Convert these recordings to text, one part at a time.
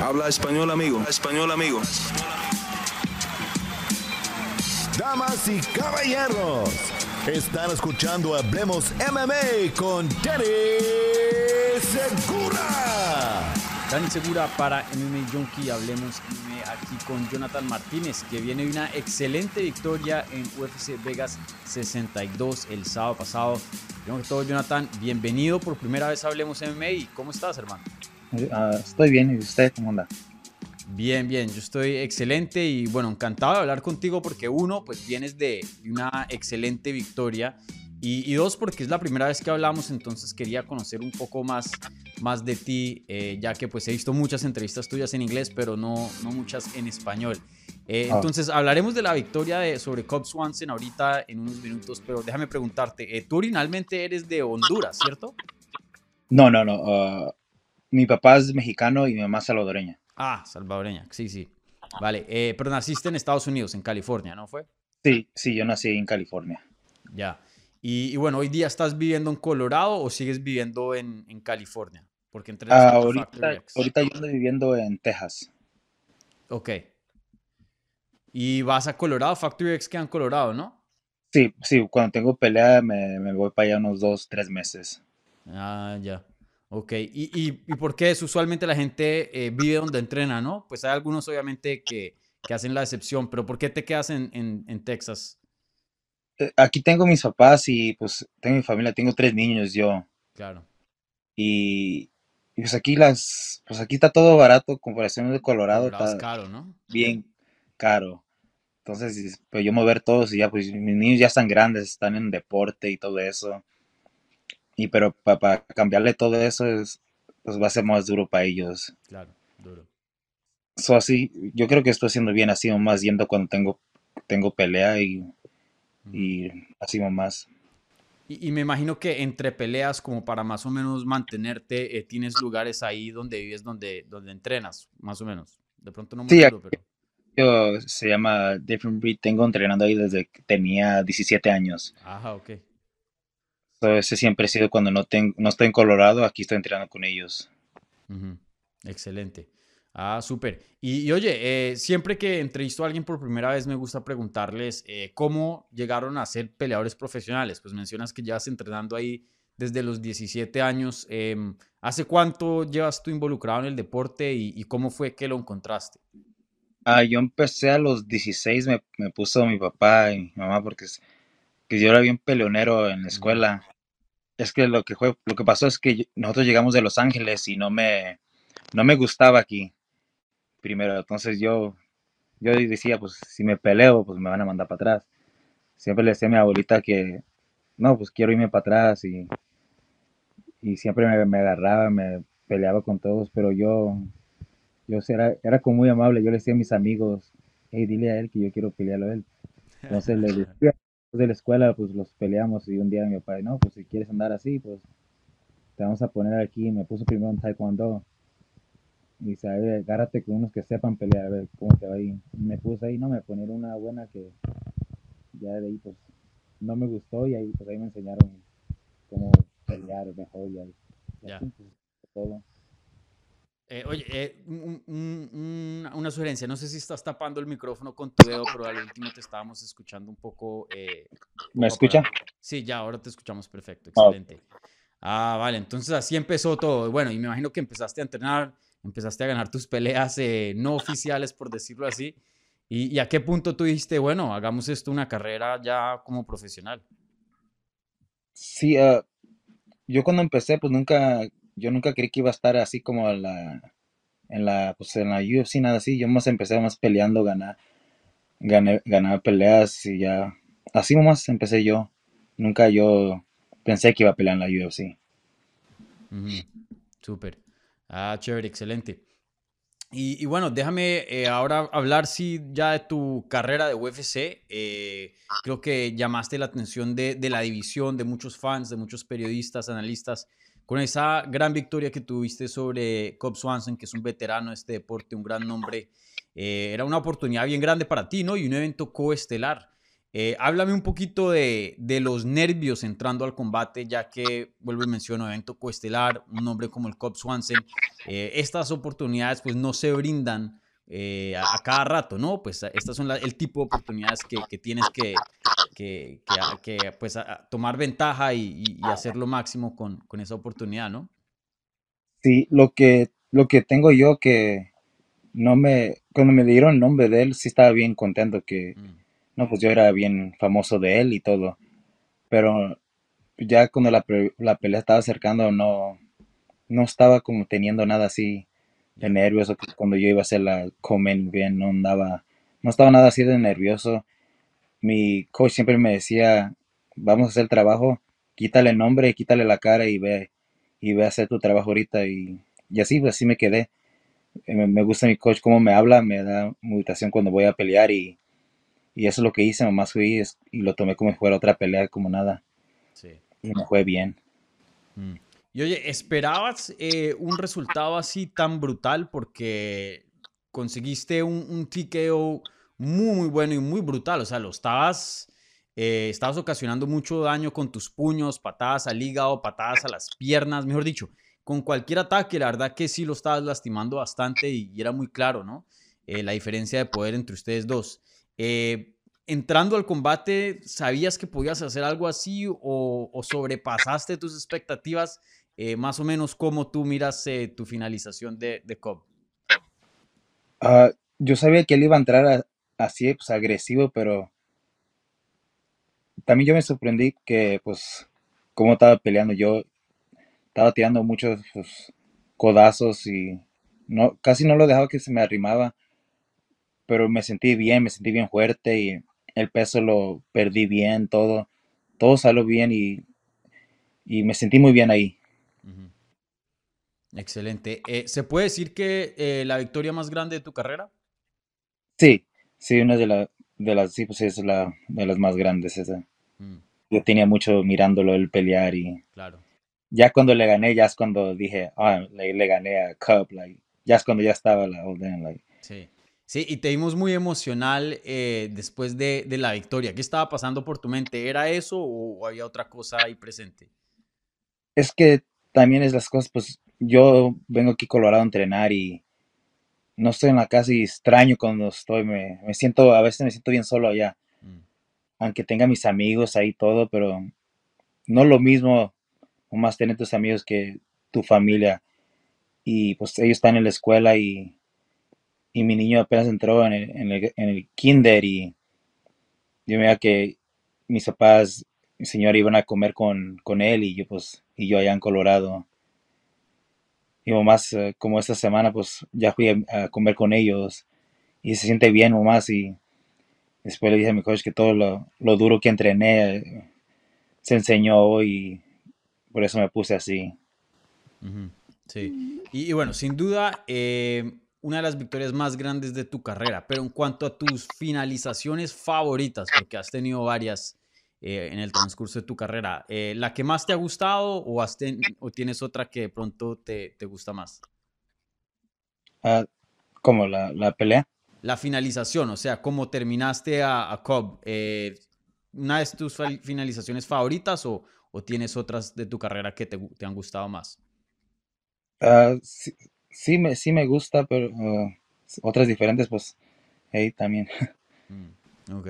Habla español, amigo. Español, amigo. Damas y caballeros, están escuchando Hablemos MMA con Danny Segura. Dani Segura para MMA Junkie. Hablemos MMA aquí con Jonathan Martínez, que viene de una excelente victoria en UFC Vegas 62 el sábado pasado. Primero que todo, Jonathan, bienvenido por primera vez a Hablemos MMA. ¿Cómo estás, hermano? Ah, estoy bien, ¿y usted cómo anda? Bien, bien, yo estoy excelente y bueno, encantado de hablar contigo porque uno, pues vienes de una excelente victoria y, y dos, porque es la primera vez que hablamos, entonces quería conocer un poco más, más de ti, eh, ya que pues he visto muchas entrevistas tuyas en inglés, pero no, no muchas en español. Eh, Ah. Entonces hablaremos de la victoria de, sobre Cobb Swanson ahorita en unos minutos, pero déjame preguntarte, eh, tú originalmente eres de Honduras, ¿cierto? No, no, no. ah, mi papá es mexicano y mi mamá es salvadoreña. Ah, salvadoreña, sí, sí. Vale, eh, pero naciste en Estados Unidos, en California, ¿no fue? Sí, sí, yo nací en California. Ya. Y, y bueno, hoy día estás viviendo en Colorado o sigues viviendo en, en California? Porque entrenas Ah, ahorita, ahorita yo ando viviendo en Texas. Ok. Y vas a Colorado, Factory X queda en Colorado, ¿no? Sí, sí, cuando tengo pelea me, me voy para allá unos dos, tres meses. Ah, ya. Ok. ¿Y, y, y por qué es? Usualmente la gente eh, vive donde entrena, ¿no? Pues hay algunos obviamente que, que hacen la excepción, pero ¿por qué te quedas en, en, en Texas? Eh, Aquí tengo mis papás y pues tengo mi familia, tengo tres niños yo. Claro. Y, y, pues aquí las, pues aquí está todo barato, comparación de Colorado, Colorado es está caro, ¿no? bien caro. Entonces, pues yo mover todos y ya, pues mis niños ya están grandes, están en deporte y todo eso. Y pero para cambiarle todo eso es, pues va a ser más duro para ellos. Claro, duro. So, así, yo creo que estoy haciendo bien así más yendo cuando tengo, tengo pelea y, y así más. Y, y me imagino que entre peleas, como para más o menos mantenerte, eh, tienes lugares ahí donde vives, donde, donde entrenas, más o menos. De pronto no muy Sí, duro, pero... Yo se llama Different Breed, tengo entrenando ahí desde que tenía 17 años. Ajá, ok. Ese siempre ha sido cuando no, tengo, no estoy en Colorado, aquí estoy entrenando con ellos. Excelente. Ah, súper. Y, y oye, eh, siempre que entrevisto a alguien por primera vez me gusta preguntarles eh, cómo llegaron a ser peleadores profesionales. Pues mencionas que llevas entrenando ahí desde los 17 años. Em, ¿Hace cuánto llevas tú involucrado en el deporte y, y cómo fue que lo encontraste? Ah, yo empecé a los 16, me, me puso mi papá y mi mamá porque que yo era bien peleonero en la escuela. Es que lo que fue, lo que pasó es que nosotros llegamos de Los Ángeles y no me, no me gustaba aquí primero. Entonces yo, yo decía, pues si me peleo, pues me van a mandar para atrás. Siempre le decía a mi abuelita que, no, pues quiero irme para atrás y, y siempre me, me agarraba, me peleaba con todos, pero yo, yo era, era como muy amable. Yo le decía a mis amigos, hey, dile a él que yo quiero pelearlo a él. Entonces le decía, de la escuela, pues los peleamos y un día mi papá, no, pues si quieres andar así, pues te vamos a poner aquí. Me puso primero en taekwondo. Y dice, a ver, agárrate con unos que sepan pelear, a ver cómo te va ahí. Me puse ahí, no, me ponieron una buena que ya de ahí, pues, no me gustó y ahí, pues ahí me enseñaron cómo pelear mejor y ahí. y Ya. así, pues, todo. Eh, oye, eh, un- un- un- una sugerencia, no sé si estás tapando el micrófono con tu dedo, pero al último te estábamos escuchando un poco... eh, ¿Me escucha? Sí, ya, ahora te escuchamos perfecto, Ah, excelente. Ah, vale, entonces así empezó todo. Bueno, y me imagino que empezaste a entrenar, empezaste a ganar tus peleas no oficiales, por decirlo así. ¿Y, y a qué punto tú dijiste, bueno, hagamos esto una carrera ya como profesional? Sí, ah, yo cuando empecé, pues nunca, yo nunca creí que iba a estar así como en la, en la, pues UFC, nada así. Yo más empecé más peleando, ganar, gané, ganaba peleas y ya, así nomás empecé yo. Nunca yo pensé que iba a pelear en la UFC. Ujú, Súper. Ah, chévere, excelente. Y, y bueno, déjame eh, ahora hablar sí ya de tu carrera de UFC. Eh, creo que llamaste la atención de, de la división, de muchos fans, de muchos periodistas, analistas, con esa gran victoria que tuviste sobre Cobb Swanson, que es un veterano de este deporte, un gran nombre. Eh, era una oportunidad bien grande para ti, ¿no? Y un evento coestelar. Eh, háblame un poquito de, los nervios entrando al combate, ya que, vuelvo y menciono, evento coestelar, un nombre como el Cobb Swanson, eh, estas oportunidades pues no se brindan a, cada rato, ¿no? Pues estas son el tipo de oportunidades que tienes que, que, que pues, tomar ventaja y, y, hacer lo máximo con, con, esa oportunidad, ¿no? Sí, lo que, lo que tengo yo que no me, cuando me dieron el nombre de él, sí estaba bien contento que... Mm no, pues yo era bien famoso de él y todo. Pero ya cuando la, pelea estaba acercando, no, no estaba como teniendo nada así de nervios. Cuando yo iba a hacer la comen bien, no andaba, no estaba nada así de nervioso. Mi coach siempre me decía, vamos a hacer el trabajo, quítale el nombre, quítale la cara y ve, y ve a hacer tu trabajo ahorita. Y, y así, pues así me quedé. Me, me gusta mi coach, cómo me habla, me da motivación cuando voy a pelear y y eso es lo que hice, nomás fui y lo tomé como si fuera otra pelea, como nada. Sí. Y me fue bien. Mm. Y oye, ¿esperabas eh, un resultado así tan brutal? Porque conseguiste un, un TKO muy, bueno y muy brutal. O sea, lo estabas, eh, estabas ocasionando mucho daño con tus puños, patadas al hígado, patadas a las piernas, mejor dicho. Con cualquier ataque, la verdad que sí lo estabas lastimando bastante y, era muy claro, ¿no? Eh, la diferencia de poder entre ustedes dos. Eh, entrando al combate, ¿sabías que podías hacer algo así o, sobrepasaste tus expectativas? Más o menos, ¿cómo tú miras tu finalización de, de Cobb? Ah, yo sabía que él iba a entrar así, pues agresivo, pero también yo me sorprendí que, pues, cómo estaba peleando. Yo estaba tirando muchos pues, codazos y no, casi no lo dejaba que se me arrimaba pero me sentí bien, me sentí bien fuerte y el peso lo perdí bien, todo, todo salió bien y, me sentí muy bien ahí. Excelente. Eh, ¿Se puede decir que eh, la victoria más grande de tu carrera? Sí, sí, una de, de las, sí, pues es la de las más grandes esa. Mm. Yo tenía mucho mirándolo el pelear y claro. ya cuando le gané, ya es cuando dije, ah, le, gané a Cup, like, ya es cuando ya estaba la like. Sí. Sí, y te vimos muy emocional eh, después de, la victoria. ¿Qué estaba pasando por tu mente? ¿Era eso o, había otra cosa ahí presente? Es que también es las cosas, pues yo vengo aquí a Colorado a entrenar y no estoy en la casa y extraño cuando estoy, me, siento, a veces me siento bien solo allá. Mm. Aunque tenga mis amigos ahí todo, pero no lo mismo, más tener tus amigos que tu familia. Y pues ellos están en la escuela y y mi niño apenas entró en el, kinder y yo veía que mis papás, mi señor, iban a comer con, él y yo pues, y yo allá en Colorado. Y más como esta semana pues ya fui a, comer con ellos y se siente bien más y después le dije a mi coach que todo lo, duro que entrené eh, se enseñó y por eso me puse así. Sí. Y, bueno, sin duda, eh, una de las victorias más grandes de tu carrera, pero en cuanto a tus finalizaciones favoritas, porque has tenido varias eh, en el transcurso de tu carrera, eh, ¿la que más te ha gustado o, has o tienes otra que de pronto te, te gusta más? Uh, ¿Cómo la, la, pelea? La finalización, o sea, cómo terminaste a, a Cobb. Eh, ¿Una de tus finalizaciones favoritas o, o, tienes otras de tu carrera que te, te han gustado más? Uh, sí, sí me, sí me gusta, pero uh, otras diferentes, pues ahí también. Mm, ok.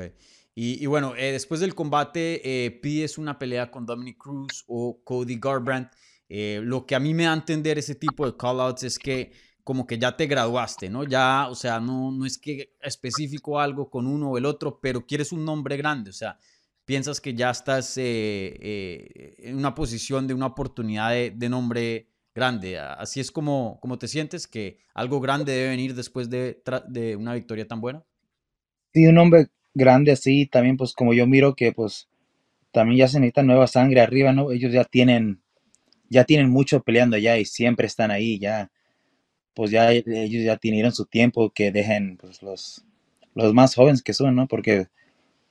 Y, bueno, eh, después del combate eh, pides una pelea con Dominic Cruz o Cody Garbrandt. Eh, lo que a mí me da a entender ese tipo de callouts es que como que ya te graduaste, ¿no? Ya, o sea, no, no es que específico algo con uno o el otro, pero quieres un nombre grande, o sea, piensas que ya estás en una posición de una oportunidad de, de nombre grande. Así es como, como te sientes, que algo grande debe venir después de, de una victoria tan buena. Sí, un hombre grande así, también pues como yo miro que pues también ya se necesita nueva sangre arriba, ¿no? Ellos ya tienen, ya tienen mucho peleando ya y siempre están ahí, ya, pues ya ellos ya tienen su tiempo, que dejen pues los, los más jóvenes que son, ¿no? Porque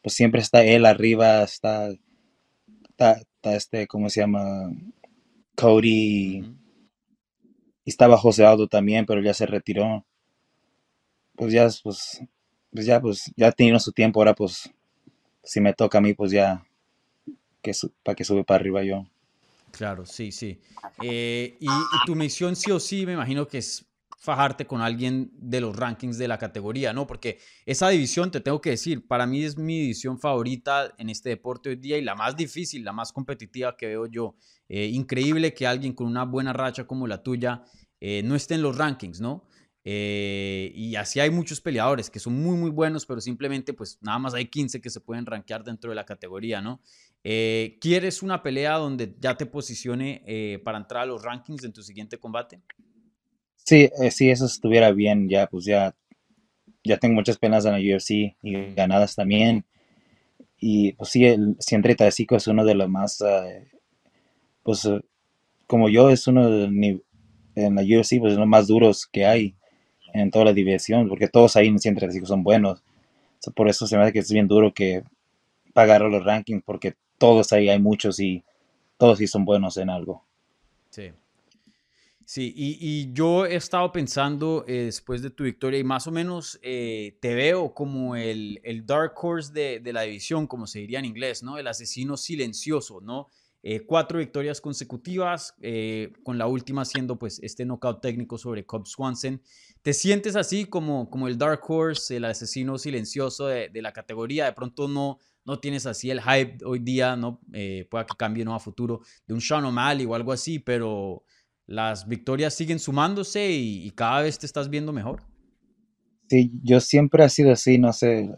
pues siempre está él arriba, está, está, este, ¿cómo se llama? Cody, y estaba José Aldo también, pero ya se retiró. Pues ya, pues, pues ya, pues, ya tenido su tiempo, ahora pues si me toca a mí, pues ya, que para que sube para arriba yo. Claro, sí, sí. Eh, y, tu misión sí o sí, me imagino que es fajarte con alguien de los rankings de la categoría, ¿no? Porque esa división, te tengo que decir, para mí es mi división favorita en este deporte hoy día y la más difícil, la más competitiva que veo yo. Eh, increíble que alguien con una buena racha como la tuya eh, no esté en los rankings, ¿no? Eh, y así hay muchos peleadores que son muy, muy buenos, pero simplemente pues nada más hay 15 que se pueden rankear dentro de la categoría, ¿no? ¿Quieres una pelea donde ya te posicione para entrar a los rankings en tu siguiente combate? Sí, eh, si eso estuviera bien, ya pues ya, ya tengo muchas penas en la UFC y ganadas también. Y pues sí, el 135 es uno de los más, eh, pues eh, como yo, es uno de, en la UFC, pues los más duros que hay en toda la división, porque todos ahí en 135 son buenos. por eso se me hace que es bien duro que pagar los rankings, porque todos ahí hay muchos y todos sí son buenos en algo. Sí. Sí, y, yo he estado pensando eh, después de tu victoria y más o menos eh, te veo como el, el dark horse de, de, la división, como se diría en inglés, ¿no? El asesino silencioso, ¿no? Eh, cuatro victorias consecutivas, con la última siendo pues este knockout técnico sobre Cobb Swanson. ¿Te sientes así como, como el dark horse, el asesino silencioso de, de la categoría? De pronto no, no tienes así el hype hoy día, ¿no? pueda que cambie ¿no? a futuro de un Sean O'Malley o algo así, pero las victorias siguen sumándose y, cada vez te estás viendo mejor. Sí, yo siempre he sido así, no sé.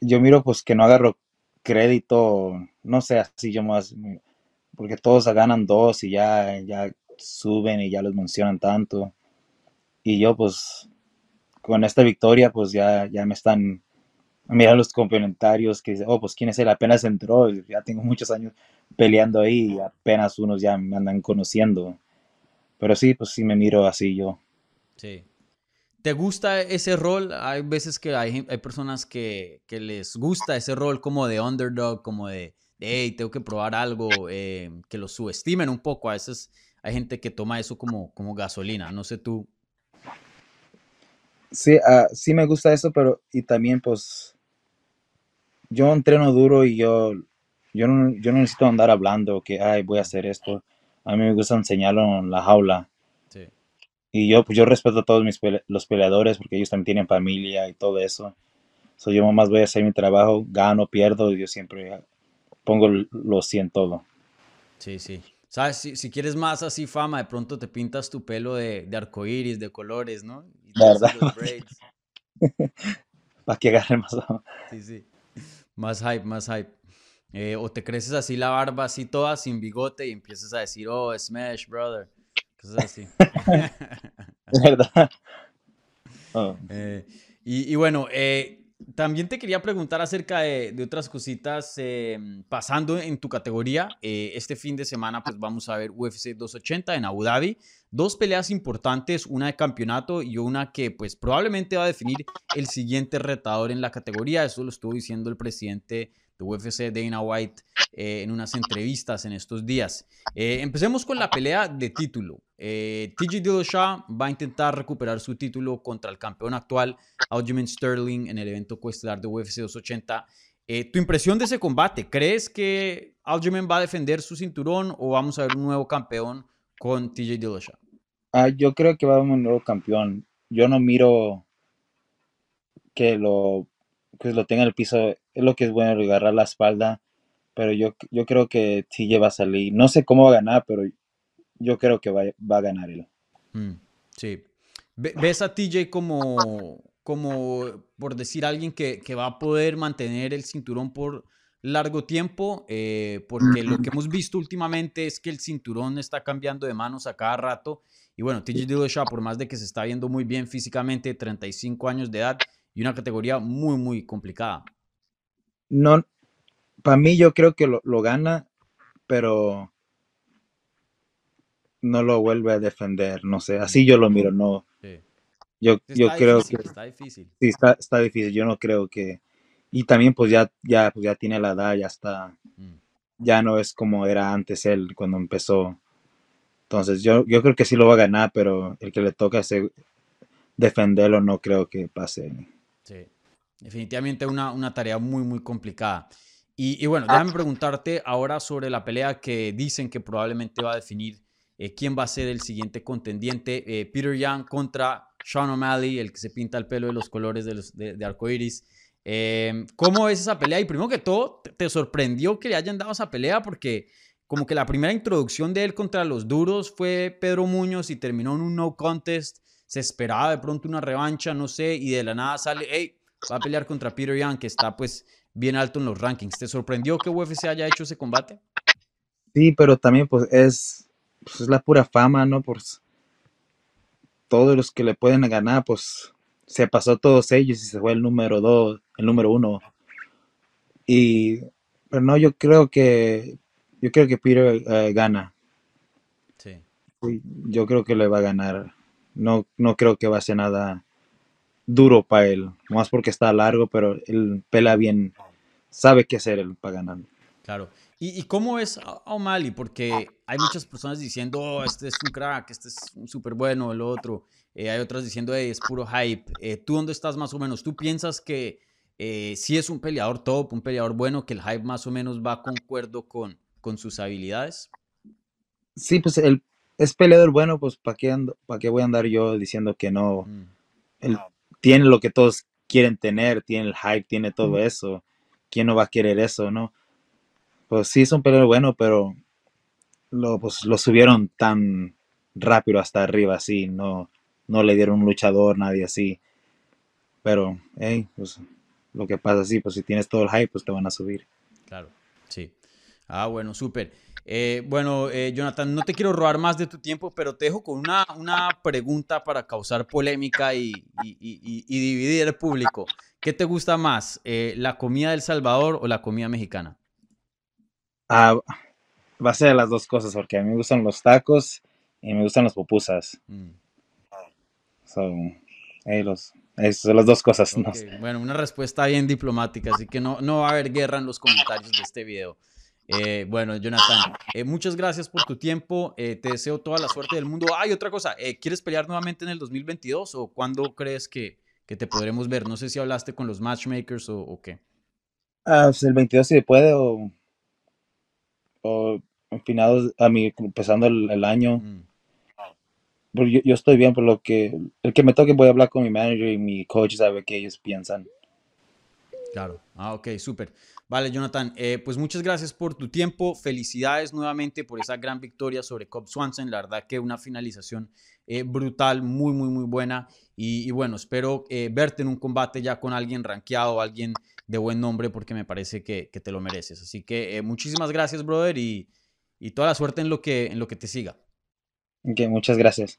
Yo miro pues que no agarro crédito, no sé, así yo más, porque todos ganan dos y ya, ya suben y ya los mencionan tanto. Y yo pues con esta victoria pues ya, ya me están mirar los complementarios que oh, pues quién es él, apenas entró, ya tengo muchos años peleando ahí y apenas unos ya me andan conociendo. Pero sí, pues sí me miro así yo. Sí. ¿Te gusta ese rol? Hay veces que hay, hay personas que, que, les gusta ese rol como de underdog, como de, hey, tengo que probar algo, eh, que lo subestimen un poco. A veces hay gente que toma eso como, como gasolina. No sé tú. Sí, uh, sí me gusta eso, pero y también pues yo entreno duro y yo, yo, no, yo no necesito andar hablando que, ay, voy a hacer esto. A mí me gusta enseñarlo en la jaula. Y yo, pues yo respeto a todos mis los peleadores porque ellos también tienen familia y todo eso. So, yo más voy a hacer mi trabajo, gano, pierdo, y yo siempre pongo lo 100 todo. Sí, sí. ¿Sabes? Si, si, quieres más así fama, de pronto te pintas tu pelo de, de arcoíris, de colores, ¿no? Y ¿Verdad? Para que agarre más. Sí, sí. Más hype, más hype. Eh, o te creces así la barba así toda sin bigote y empiezas a decir, oh, Smash, brother. Cosas así. ¿Verdad? Oh. Eh, y, bueno, eh, también te quería preguntar acerca de, otras cositas pasando en tu categoría. este fin de semana pues vamos a ver UFC 280 en Abu Dhabi. Dos peleas importantes, una de campeonato y una que pues probablemente va a definir el siguiente retador en la categoría. Eso lo estuvo diciendo el presidente de UFC, Dana White, eh, en unas entrevistas en estos días. Eh, empecemos con la pelea de título. Eh, TJ Dillashaw va a intentar recuperar su título contra el campeón actual, Aljamain Sterling, en el evento coestelar de UFC 280. ¿Tu impresión de ese combate? ¿Crees que Aljamain va a defender su cinturón o vamos a ver un nuevo campeón con TJ Dillashaw? Ah, yo creo que va a haber un nuevo campeón. Yo no miro que lo, que lo tenga en el piso. Es lo que es bueno, agarrar la espalda. Pero yo, yo creo que TJ va a salir. No sé cómo va a ganar, pero yo creo que va, a ganar él. Mm, sí. ¿Ves a TJ como, como por decir, alguien que, que va a poder mantener el cinturón por largo tiempo, eh, porque lo que hemos visto últimamente es que el cinturón está cambiando de manos a cada rato. Y bueno, TJ Dillashaw, por más de que se está viendo muy bien físicamente, 35 años de edad y una categoría muy, muy complicada. No, para mí yo creo que lo, gana, pero no lo vuelve a defender, no sé, así yo lo miro, no. Yo, yo creo que... Está difícil. Sí, está, está difícil, yo no creo que y también pues ya, ya, pues ya tiene la edad, ya está, mm. ya no es como era antes él cuando empezó. Entonces yo, yo creo que sí lo va a ganar, pero el que le toca ese defenderlo no creo que pase. Sí. Definitivamente una, una tarea muy, muy complicada. Y, y, bueno, déjame preguntarte ahora sobre la pelea que dicen que probablemente va a definir eh, quién va a ser el siguiente contendiente. Eh, Peter Young contra Sean O'Malley, el que se pinta el pelo de los colores de, los, de, de arcoiris. Eh, ¿Cómo es esa pelea? Y primero que todo, ¿te, sorprendió que le hayan dado esa pelea? Porque como que la primera introducción de él contra los duros fue Pedro Muñoz y terminó en un no contest. Se esperaba de pronto una revancha, no sé, y de la nada sale, hey, va a pelear contra Peter Young, que está pues bien alto en los rankings. ¿Te sorprendió que UFC haya hecho ese combate? Sí, pero también pues es, pues, es la pura fama, ¿no? Pues todos los que le pueden ganar, pues se pasó todos ellos y se fue el número dos, el número uno. Y, pero no, yo creo que, yo creo que Peter eh, gana. Sí. Yo creo que le va a ganar. No, no creo que va a ser nada duro para él, más porque está largo, pero él pela bien, sabe qué hacer él para ganar. Claro. ¿Y, ¿Y, cómo es O'Malley? Porque hay muchas personas diciendo, oh, este es un crack, este es súper bueno, el otro. Eh, hay otras diciendo, hey, es puro hype. Eh, ¿Tú dónde estás más o menos? ¿Tú piensas que eh, si es un peleador top, un peleador bueno, que el hype más o menos va concuerdo con, con sus habilidades? Sí, pues él es peleador bueno, pues ¿para qué, pa qué voy a andar yo diciendo que no? Mm. Él tiene lo que todos quieren tener, tiene el hype, tiene todo mm. eso. ¿Quién no va a querer eso, no? Pues sí, es un peleador bueno, pero lo, pues, lo subieron tan rápido hasta arriba, así, no, no le dieron un luchador, nadie así. Pero, hey, pues lo que pasa así, pues si tienes todo el hype, pues te van a subir. Claro, sí. Ah, bueno, súper. Eh, bueno, eh, Jonathan, no te quiero robar más de tu tiempo, pero te dejo con una, una pregunta para causar polémica y, y, y, y dividir el público. ¿Qué te gusta más, eh, la comida del Salvador o la comida mexicana? Ah, va a ser las dos cosas, porque a mí me gustan los tacos y me gustan las pupusas. Mm. Son, hey, los, son las dos cosas. Okay. ¿no? Bueno, una respuesta bien diplomática, así que no, no va a haber guerra en los comentarios de este video. Eh, bueno, Jonathan, eh, muchas gracias por tu tiempo. Eh, te deseo toda la suerte del mundo. Hay ah, otra cosa, ¿quieres pelear nuevamente en el 2022 o cuándo crees que, que, te podremos ver? No sé si hablaste con los matchmakers o, o qué. Ah, pues el 22 si puede o, o finados, a mí, empezando el, el año. Mm. Yo, yo, estoy bien por lo que, el que me toque voy a hablar con mi manager y mi coach, sabe qué ellos piensan. Claro, ah, ok, súper. Vale, Jonathan, eh, pues muchas gracias por tu tiempo. Felicidades nuevamente por esa gran victoria sobre Cobb Swanson. La verdad que una finalización eh, brutal, muy, muy, muy buena. Y, bueno, espero eh, verte en un combate ya con alguien rankeado, alguien de buen nombre, porque me parece que, te lo mereces. Así que muchísimas gracias, brother, y, y toda la suerte en lo que, en lo que te siga. Ok, muchas gracias.